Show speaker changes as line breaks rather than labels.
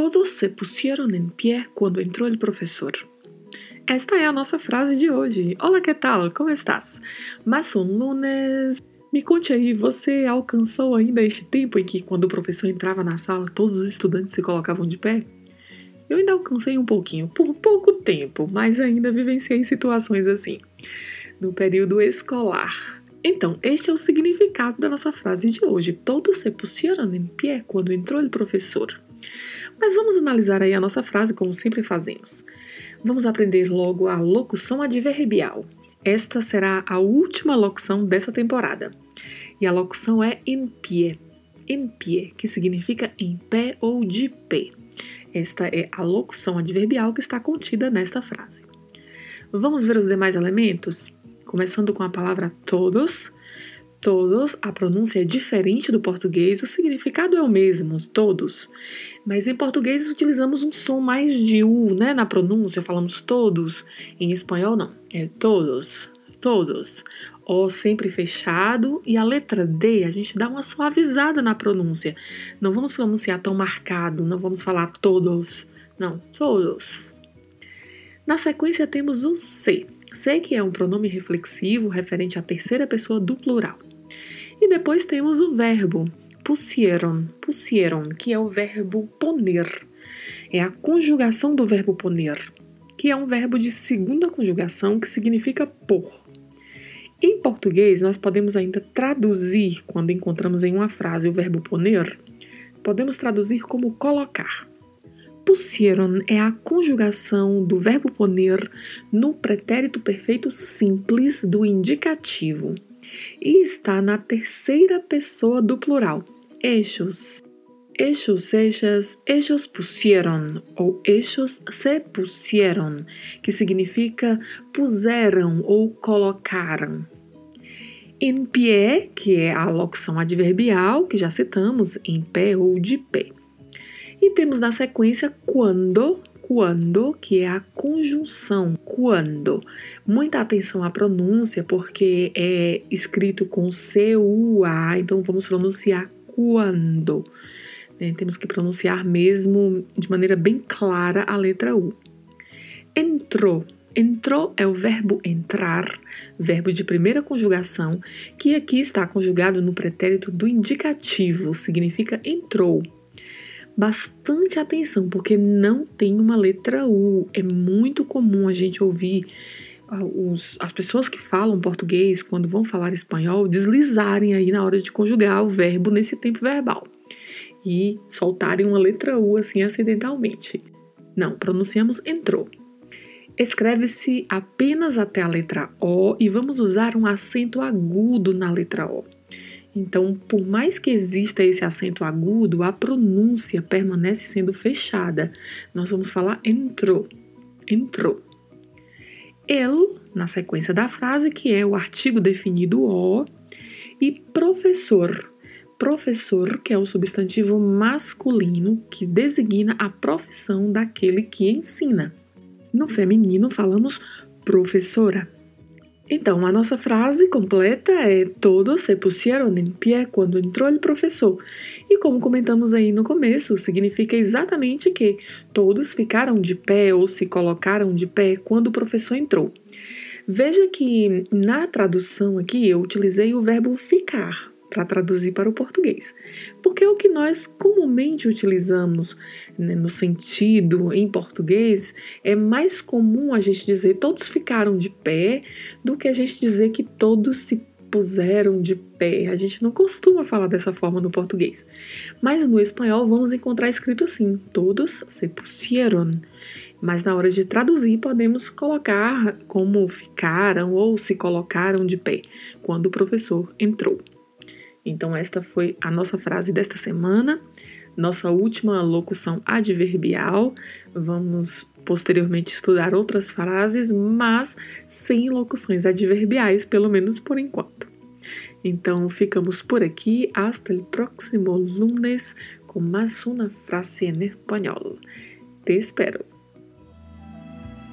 Todos se pusieron em pé quando entrou o professor. Esta é a nossa frase de hoje. Olá, que tal? Como estás? Mas um lunes. Me conte aí, você alcançou ainda este tempo em que, quando o professor entrava na sala, todos os estudantes se colocavam de pé? Eu ainda alcancei um pouquinho, por pouco tempo, mas ainda vivenciei situações assim, no período escolar. Então, este é o significado da nossa frase de hoje. Todos se puseram em pé quando entrou o professor. Mas vamos analisar aí a nossa frase como sempre fazemos. Vamos aprender logo a locução adverbial. Esta será a última locução dessa temporada. E a locução é em pé. Em pé, que significa em pé ou de pé. Esta é a locução adverbial que está contida nesta frase. Vamos ver os demais elementos? Começando com a palavra todos, todos, a pronúncia é diferente do português, o significado é o mesmo, todos. Mas em português utilizamos um som mais de U, né, na pronúncia, falamos todos. Em espanhol não, é todos, todos. O sempre fechado e a letra D a gente dá uma suavizada na pronúncia. Não vamos pronunciar tão marcado, não vamos falar todos, não, todos. Na sequência temos o C. C que é um pronome reflexivo referente à terceira pessoa do plural. E depois temos o verbo pusieron, pusieron, que é o verbo poner. É a conjugação do verbo poner, que é um verbo de segunda conjugação que significa pôr. Em português, nós podemos ainda traduzir, quando encontramos em uma frase o verbo poner, podemos traduzir como colocar. Pusieron é a conjugação do verbo poner no pretérito perfeito simples do indicativo e está na terceira pessoa do plural, eixos. Eixos, eixas, eixos pusieron ou eixos se pusieron, que significa puseram ou colocaram. Em pé, que é a locução adverbial, que já citamos, em pé ou de pé. E temos na sequência quando, quando, que é a conjunção quando. Muita atenção à pronúncia, porque é escrito com C-U-A, então vamos pronunciar quando. Né? Temos que pronunciar mesmo de maneira bem clara a letra U. Entrou. Entrou é o verbo entrar, verbo de primeira conjugação, que aqui está conjugado no pretérito do indicativo, significa entrou bastante atenção, porque não tem uma letra U. É muito comum a gente ouvir ah, os, as pessoas que falam português, quando vão falar espanhol, deslizarem aí na hora de conjugar o verbo nesse tempo verbal e soltarem uma letra U assim acidentalmente. Não, pronunciamos entrou. Escreve-se apenas até a letra O e vamos usar um acento agudo na letra O. Então, por mais que exista esse acento agudo, a pronúncia permanece sendo fechada. Nós vamos falar entrou, entrou. El, na sequência da frase, que é o artigo definido o, e professor. Professor, que é o substantivo masculino que designa a profissão daquele que ensina. No feminino, falamos professora. Então, a nossa frase completa é: Todos se pusieron em pé quando entrou o professor. E como comentamos aí no começo, significa exatamente que todos ficaram de pé ou se colocaram de pé quando o professor entrou. Veja que na tradução aqui eu utilizei o verbo ficar para traduzir para o português. Porque o que nós comumente utilizamos né, no sentido em português é mais comum a gente dizer todos ficaram de pé do que a gente dizer que todos se puseram de pé. A gente não costuma falar dessa forma no português. Mas no espanhol vamos encontrar escrito assim: todos se pusieron. Mas na hora de traduzir, podemos colocar como ficaram ou se colocaram de pé quando o professor entrou. Então, esta foi a nossa frase desta semana, nossa última locução adverbial. Vamos posteriormente estudar outras frases, mas sem locuções adverbiais, pelo menos por enquanto. Então, ficamos por aqui. Hasta el próximo lunes com mais uma frase em espanhol. Te espero.